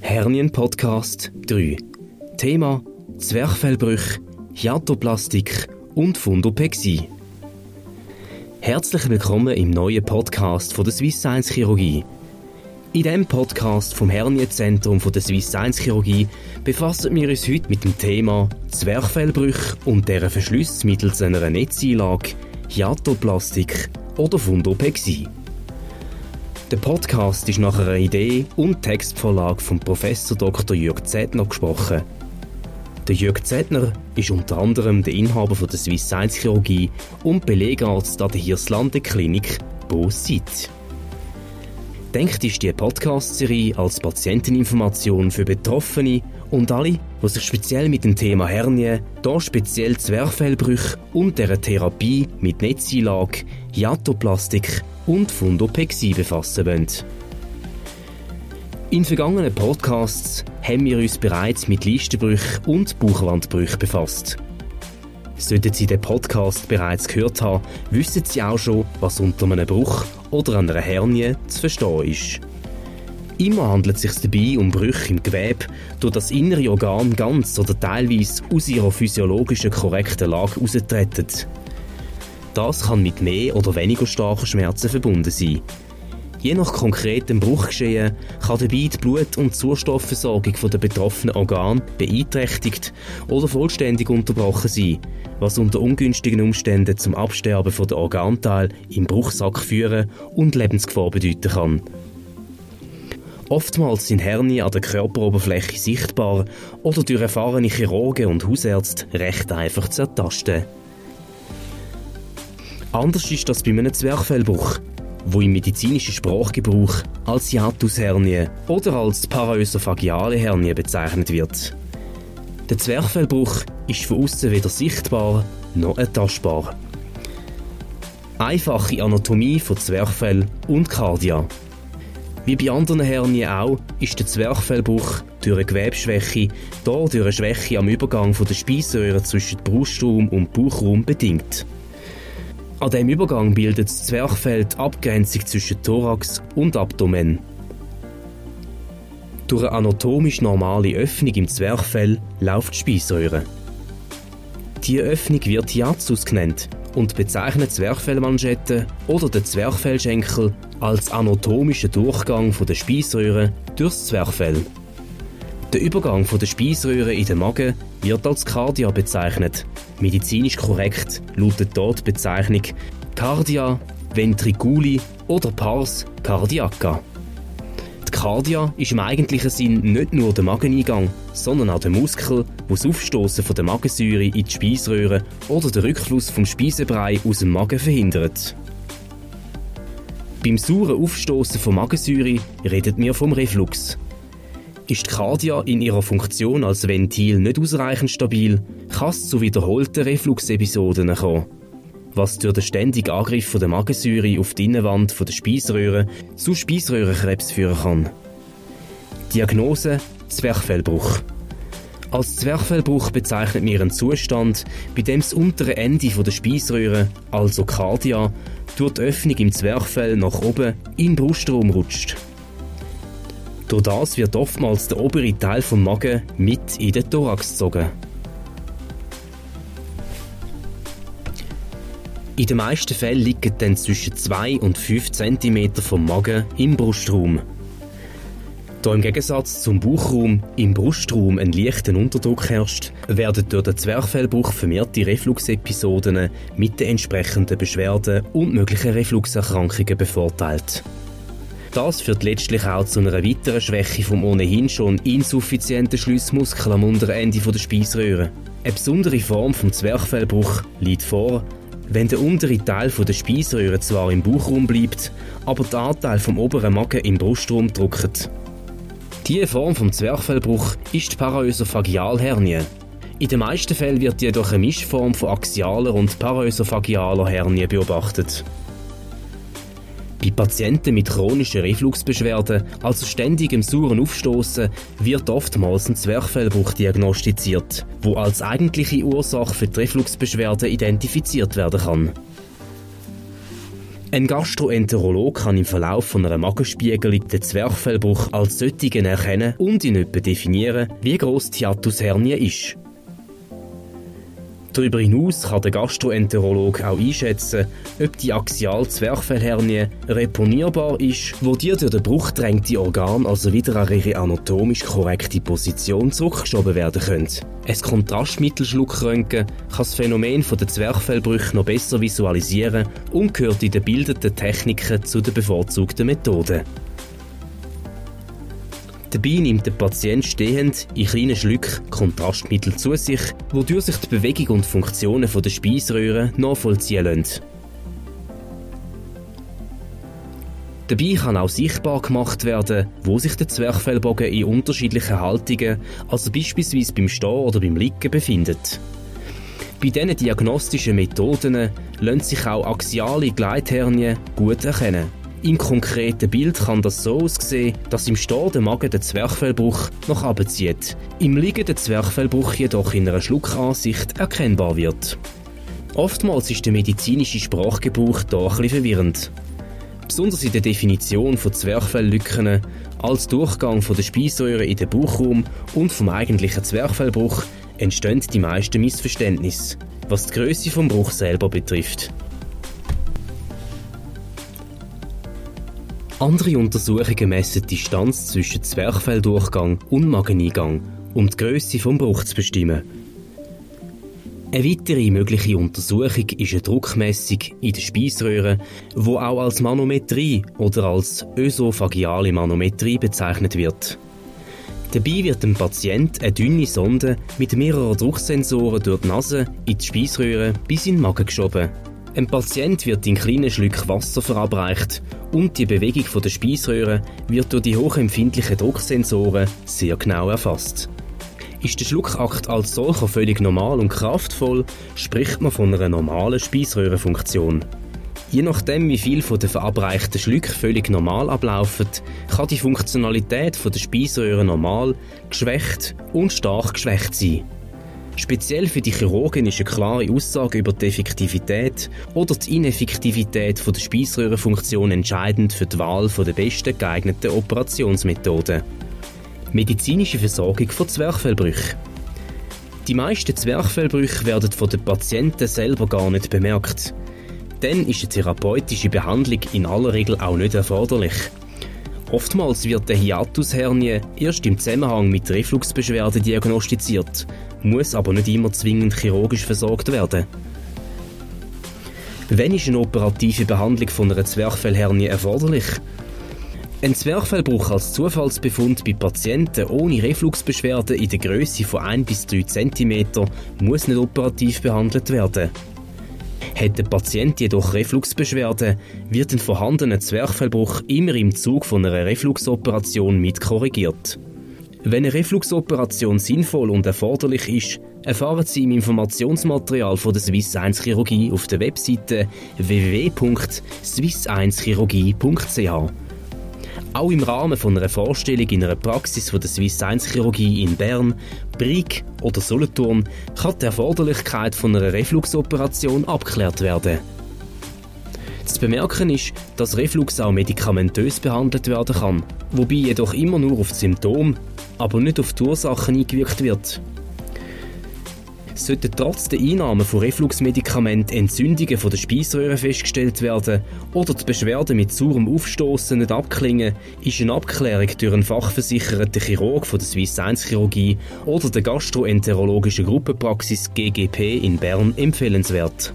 Hernien-Podcast 3. Thema Zwerchfellbrüche, Hiatoplastik und Fundopexie. Herzlich willkommen im neuen Podcast von der Swiss Science Chirurgie. In diesem Podcast vom Hernienzentrum der Swiss Science Chirurgie befassen wir uns heute mit dem Thema Zwerchfellbrüche und deren Verschluss mittels einer Netzeinlage, Hiatoplastik oder Fundopexie. Der Podcast ist nach einer Idee und Textvorlage von Professor Dr. Jürg Zettner gesprochen. Der Jürg Zettner ist unter anderem der Inhaber von der Swiss Science Chirurgie und Belegarzt an der Hirslande Klinik Bo-Sit. Denkt ist die Podcast-Serie als Patienteninformation für Betroffene und alle, die sich speziell mit dem Thema Hernie, da speziell Zwerchfellbrüche und der Therapie mit Netzeinlage, Hiatoplastik und Fundopexie befassen wollen. In vergangenen Podcasts haben wir uns bereits mit Listenbrüchen und Bauchwandbrüchen befasst. Sollten Sie den Podcast bereits gehört haben, wissen Sie auch schon, was unter einem Bruch oder einer Hernie zu verstehen ist. Immer handelt es sich dabei um Brüche im Gewebe, durch das innere Organ ganz oder teilweise aus ihrer physiologischen korrekten Lage heraustreten. Das kann mit mehr oder weniger starken Schmerzen verbunden sein. Je nach konkretem Bruchgeschehen kann dabei die Blut- und Zustoffversorgung der betroffenen Organe beeinträchtigt oder vollständig unterbrochen sein, was unter ungünstigen Umständen zum Absterben der Organteile im Bruchsack führen und Lebensgefahr bedeuten kann. Oftmals sind Hernien an der Körperoberfläche sichtbar oder durch erfahrene Chirurgen und Hausärzte recht einfach zu ertasten. Anders ist das bei einem Zwerchfellbruch, wo im medizinischen Sprachgebrauch als Hiatushernie oder als paraösophageale Hernie bezeichnet wird. Der Zwerchfellbruch ist von außen weder sichtbar noch ertastbar. Einfache Anatomie von Zwerchfell und Kardia. Wie bei anderen Hernien auch, ist der Zwerchfellbruch durch eine Gewebschwäche, hier durch eine Schwäche am Übergang von der Speiseröhre zwischen Brustraum und Bauchraum bedingt. An diesem Übergang bildet das Zwerchfell die Abgrenzung zwischen Thorax und Abdomen. Durch eine anatomisch normale Öffnung im Zwerchfell läuft die Speiseröhre. Diese Öffnung wird Hiatus genannt und bezeichnet Zwerchfellmanschette oder den Zwerchfellschenkel als anatomischen Durchgang der Speiseröhre durchs Zwerchfell. Der Übergang der Speiseröhre in den Magen wird als Cardia bezeichnet. Medizinisch korrekt lautet dort die Bezeichnung Cardia ventriculi oder Pars cardiaca. Die Cardia ist im eigentlichen Sinn nicht nur der Mageneingang, sondern auch der Muskel, wo das Aufstoßen von der Magensäure in die Speiseröhre oder der Rückfluss vom Speisebrei aus dem Magen verhindert. Beim sauren Aufstoßen von Magensäure redet wir vom Reflux. Ist die Cardia in ihrer Funktion als Ventil nicht ausreichend stabil, kann es zu wiederholten Refluxepisoden kommen, was durch den ständigen Angriff der Magensäure auf die Innenwand der Speiseröhre zu Speiseröhrenkrebs führen kann. Diagnose Zwerchfellbruch. Als Zwerchfellbruch bezeichnet man einen Zustand, bei dem das untere Ende der Speiseröhre, also Cardia, durch die Öffnung im Zwerchfell nach oben in den Brustraum rutscht. Durch das wird oftmals der obere Teil vom Magen mit in den Thorax gezogen. In den meisten Fällen liegen dann zwischen 2 und 5 cm vom Magen im Brustraum. Da im Gegensatz zum Bauchraum im Brustraum ein leichter Unterdruck herrscht, werden durch den Zwerchfellbruch vermehrte Refluxepisoden mit den entsprechenden Beschwerden und möglichen Refluxerkrankungen bevorteilt. Das führt letztlich auch zu einer weiteren Schwäche vom ohnehin schon insuffizienten Schlussmuskel am unteren Ende der Speiseröhre. Eine besondere Form vom Zwerchfellbruch liegt vor, wenn der untere Teil der Speiseröhre zwar im Bauchraum bleibt, aber der Anteil vom oberen Magen im Brustraum drückt. Diese Form vom Zwerchfellbruch ist die Paraösophagealhernie. In den meisten Fällen wird jedoch eine Mischform von axialer und paraösophagealer Hernie beobachtet. Bei Patienten mit chronischen Refluxbeschwerden, also ständigem sauren Aufstoßen, wird oftmals ein Zwerchfellbruch diagnostiziert, wo als eigentliche Ursache für die Refluxbeschwerden identifiziert werden kann. Ein Gastroenterolog kann im Verlauf von einer Magenspiegelung den Zwerchfellbruch als solchen erkennen und in etwa definieren, wie groß die Hiatushernie ist. Darüber hinaus kann der Gastroenterolog auch einschätzen, ob die Axial-Zwerchfellhernie reponierbar ist, wo die durch den Bruch drängte Organ also wieder an ihre anatomisch korrekte Position zurückgeschoben werden können. Ein Kontrastmittelschluckröntgen kann das Phänomen der Zwerchfellbrüche noch besser visualisieren und gehört in den bildenden Techniken zu den bevorzugten Methoden. Dabei nimmt der Patient stehend in kleinen Schlücken Kontrastmittel zu sich, wodurch sich die Bewegung und Funktionen der Speiseröhre nachvollziehen lassen. Dabei kann auch sichtbar gemacht werden, wo sich der Zwerchfellbogen in unterschiedlichen Haltungen, also beispielsweise beim Stehen oder beim Liegen, befindet. Bei diesen diagnostischen Methoden lassen sich auch axiale Gleithernien gut erkennen. Im konkreten Bild kann das so aussehen, dass im Stehen der Magen den Zwerchfellbruch noch abzieht, im Liegen der Zwerchfellbruch jedoch in einer Schluckansicht erkennbar wird. Oftmals ist der medizinische Sprachgebrauch hier etwas verwirrend. Besonders in der Definition von Zwerchfelllücken als Durchgang von der Speisäure in den Bauchraum und vom eigentlichen Zwerchfellbruch entstehen die meisten Missverständnisse, was die Größe vom Bruch selber betrifft. Andere Untersuchungen messen die Distanz zwischen Zwerchfelldurchgang und Mageneingang, um die Größe vom Bruch zu bestimmen. Eine weitere mögliche Untersuchung ist eine Druckmessung in der Speiseröhre, wo auch als Manometrie oder als ösophagiale Manometrie bezeichnet wird. Dabei wird dem Patient eine dünne Sonde mit mehreren Drucksensoren durch die Nase in die Speiseröhre bis in den Magen geschoben. Ein Patient wird in kleinen Schlücken Wasser verabreicht und die Bewegung der Speiseröhre wird durch die hochempfindlichen Drucksensoren sehr genau erfasst. Ist der Schluckakt als solcher völlig normal und kraftvoll, spricht man von einer normalen Speiseröhrenfunktion. Je nachdem, wie viel von den verabreichten Schlücken völlig normal ablaufen, kann die Funktionalität der Speiseröhre normal, geschwächt und stark geschwächt sein. Speziell für die Chirurgen ist eine klare Aussage über die Effektivität oder die Ineffektivität der Speiseröhrenfunktion entscheidend für die Wahl der besten geeigneten Operationsmethoden. Medizinische Versorgung von Zwerchfellbrüchen. Die meisten Zwerchfellbrüche werden von den Patienten selber gar nicht bemerkt. Dann ist eine therapeutische Behandlung in aller Regel auch nicht erforderlich. Oftmals wird der Hiatushernie erst im Zusammenhang mit Refluxbeschwerden diagnostiziert, muss aber nicht immer zwingend chirurgisch versorgt werden. Wann ist eine operative Behandlung von einer Zwerchfellhernie erforderlich? Ein Zwerchfellbruch als Zufallsbefund bei Patienten ohne Refluxbeschwerden in der Größe von 1 bis 3 cm muss nicht operativ behandelt werden. Hat der Patient jedoch Refluxbeschwerden, wird ein vorhandener Zwerchfellbruch immer im Zug von einer Refluxoperation mit korrigiert. Wenn eine Refluxoperation sinnvoll und erforderlich ist, erfahren Sie im Informationsmaterial von der Swiss 1 Chirurgie auf der Webseite www.swiss1chirurgie.ch. Auch im Rahmen von einer Vorstellung in einer Praxis von der Swiss 1 Chirurgie in Bern, Brig oder Solothurn kann die Erforderlichkeit von einer Refluxoperation abgeklärt werden. Zu bemerken ist, dass Reflux auch medikamentös behandelt werden kann, wobei jedoch immer nur auf Symptome, aber nicht auf die Ursachen eingewirkt wird. Sollten trotz der Einnahme von Refluxmedikamenten Entzündungen von der Speiseröhre festgestellt werden oder die Beschwerden mit saurem Aufstoßen nicht abklingen, ist eine Abklärung durch einen fachversicherten Chirurg von der Swiss 1 Chirurgie oder der gastroenterologischen Gruppenpraxis GGP in Bern empfehlenswert.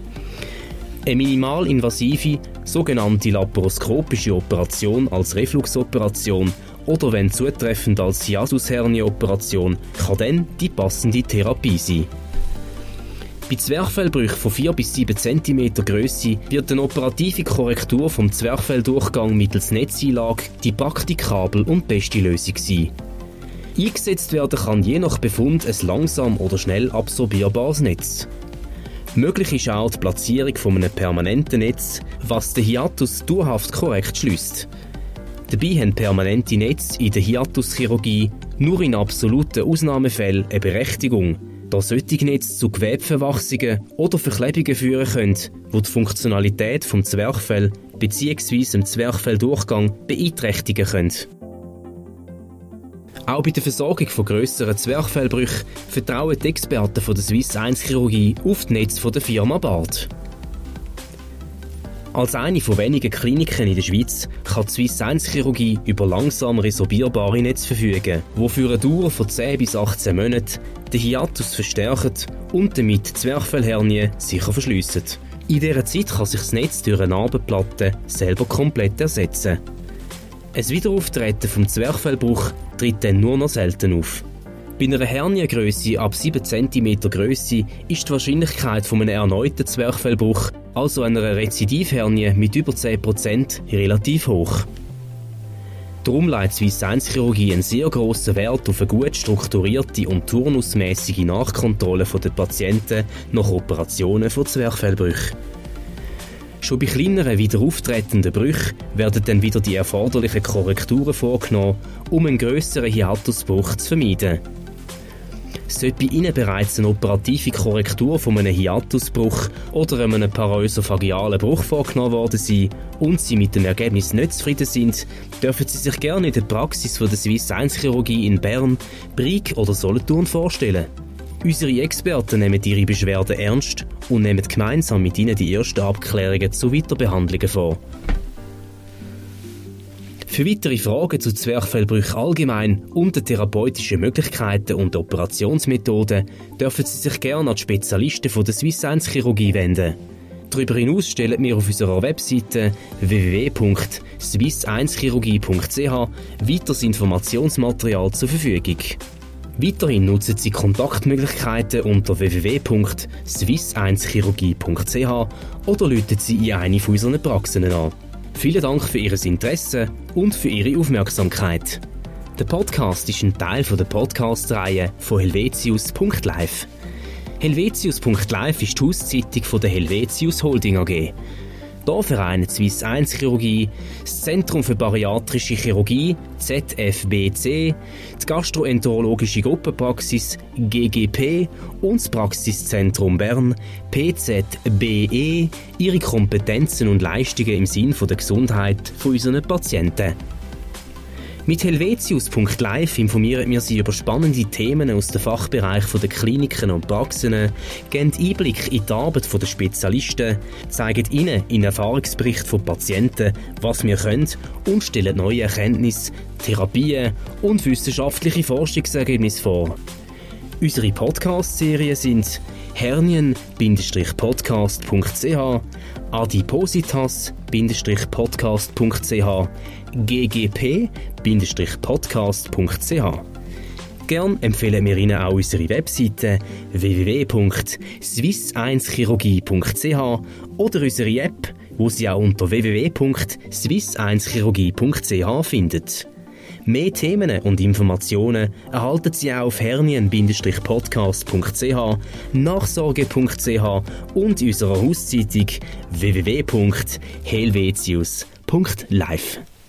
Eine minimalinvasive, sogenannte laparoskopische Operation als Refluxoperation oder wenn zutreffend als Hiatushernie-Operation kann dann die passende Therapie sein. Bei Zwerchfellbrüchen von 4 bis 7 cm Größe wird eine operative Korrektur vom Zwerchfelldurchgang mittels Netzeinlage die praktikabel und beste Lösung sein. Eingesetzt werden kann je nach Befund ein langsam oder schnell absorbierbares Netz. Möglich ist auch die Platzierung von einem permanenten Netz, was den Hiatus dauerhaft korrekt schließt. Dabei haben permanente Netze in der Hiatuschirurgie nur in absoluten Ausnahmefällen eine Berechtigung, da solche Netze zu Gewebeverwachsungen oder Verklebungen führen können, wo die Funktionalität vom Zwerchfell bzw. dem Zwerchfelldurchgang beeinträchtigen können. Auch bei der Versorgung von grösseren Zwerchfellbrüchen vertrauen die Experten von der Swiss 1 Chirurgie auf das Netz von der Firma Bart. Als eine von wenigen Kliniken in der Schweiz kann die Swiss 1 Chirurgie über langsam resorbierbare Netze verfügen, die für eine Dauer von 10 bis 18 Monaten den Hiatus verstärken und damit Zwerchfellhernie sicher verschliessen. In dieser Zeit kann sich das Netz durch eine Narbenplatte selber komplett ersetzen. Ein Wiederauftreten vom Zwerchfellbruch tritt dann nur noch selten auf. Bei einer Herniengröße ab 7 cm Größe ist die Wahrscheinlichkeit von einem erneuten Zwerchfellbruch, also einer Rezidivhernie mit über 10%, relativ hoch. Darum legt Swiss 1 Chirurgie einen sehr grossen Wert auf eine gut strukturierte und turnusmäßige Nachkontrolle der Patienten nach Operationen von Zwerchfellbrüchen. Schon bei kleineren wieder auftretenden Brüchen werden dann wieder die erforderlichen Korrekturen vorgenommen, um einen grösseren Hiatusbruch zu vermeiden. Sollte bei Ihnen bereits eine operative Korrektur von einem Hiatusbruch oder einem paraösophagealen Bruch vorgenommen worden sein und Sie mit dem Ergebnis nicht zufrieden sind, dürfen Sie sich gerne in der Praxis von der Swiss 1 Chirurgie in Bern, Brig oder Solothurn vorstellen. Unsere Experten nehmen Ihre Beschwerden ernst und nehmen gemeinsam mit Ihnen die ersten Abklärungen zu Weiterbehandlungen vor. Für weitere Fragen zu Zwerchfellbrüchen allgemein und den therapeutischen Möglichkeiten und Operationsmethoden dürfen Sie sich gerne an die Spezialisten von der Swiss 1 Chirurgie wenden. Darüber hinaus stellen wir auf unserer Webseite www.swiss1chirurgie.ch weiteres Informationsmaterial zur Verfügung. Weiterhin nutzen Sie Kontaktmöglichkeiten unter www.swiss1chirurgie.ch oder läuten Sie in eine von unseren Praxen an. Vielen Dank für Ihr Interesse und für Ihre Aufmerksamkeit. Der Podcast ist ein Teil der Podcast-Reihe von Helvetius.live. Helvetius.live ist die Hauszeitung von der Helvetius Holding AG. Hier vereinen Swiss 1 Chirurgie, das Zentrum für Bariatrische Chirurgie, ZFBC, die Gastroenterologische Gruppenpraxis GGP und das Praxiszentrum Bern, PZBE, ihre Kompetenzen und Leistungen im Sinn der Gesundheit von unseren Patienten. Mit helvetius.live informieren wir Sie über spannende Themen aus dem Fachbereich der Kliniken und Praxen, geben Einblick in die Arbeit der Spezialisten, zeigen Ihnen in Erfahrungsbericht von Patienten, was wir können und stellen neue Erkenntnisse, Therapien und wissenschaftliche Forschungsergebnisse vor. Unsere Podcast-Serien sind hernien-podcast.ch, adipositas-podcast.ch, ggp-podcast.ch. Gern empfehlen wir Ihnen auch unsere Webseite www.swiss1chirurgie.ch oder unsere App, wo Sie auch unter www.swiss1chirurgie.ch finden. Mehr Themen und Informationen erhalten Sie auch auf hernien-podcast.ch, nachsorge.ch und unserer Hauszeitung www.helvetius.live.